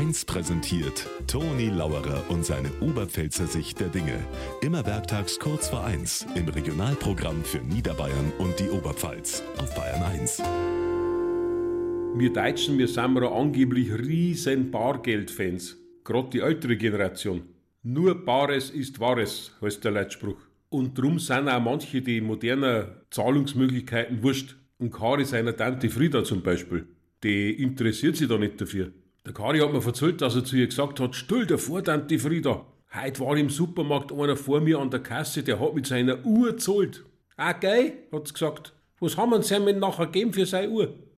1 präsentiert Toni Lauerer und seine Oberpfälzer Sicht der Dinge. Immer werktags kurz vor 1 im Regionalprogramm für Niederbayern und die Oberpfalz auf Bayern 1. Wir Deutschen, wir sind ja angeblich riesen Bargeldfans. Gerade die ältere Generation. Nur Bares ist Wahres, heißt der Leitspruch. Und drum sind auch manche die modernen Zahlungsmöglichkeiten wurscht. Und Kari seiner Tante Frieda zum Beispiel, die interessiert sich da nicht dafür. Der Kari hat mir erzählt, dass er zu ihr gesagt hat, stell dir vor, Tante Frieda, heute war im Supermarkt einer vor mir an der Kasse, der hat mit seiner Uhr gezahlt. Ah, geil, hat's gesagt. Was haben wir denn nachher gegeben für seine Uhr?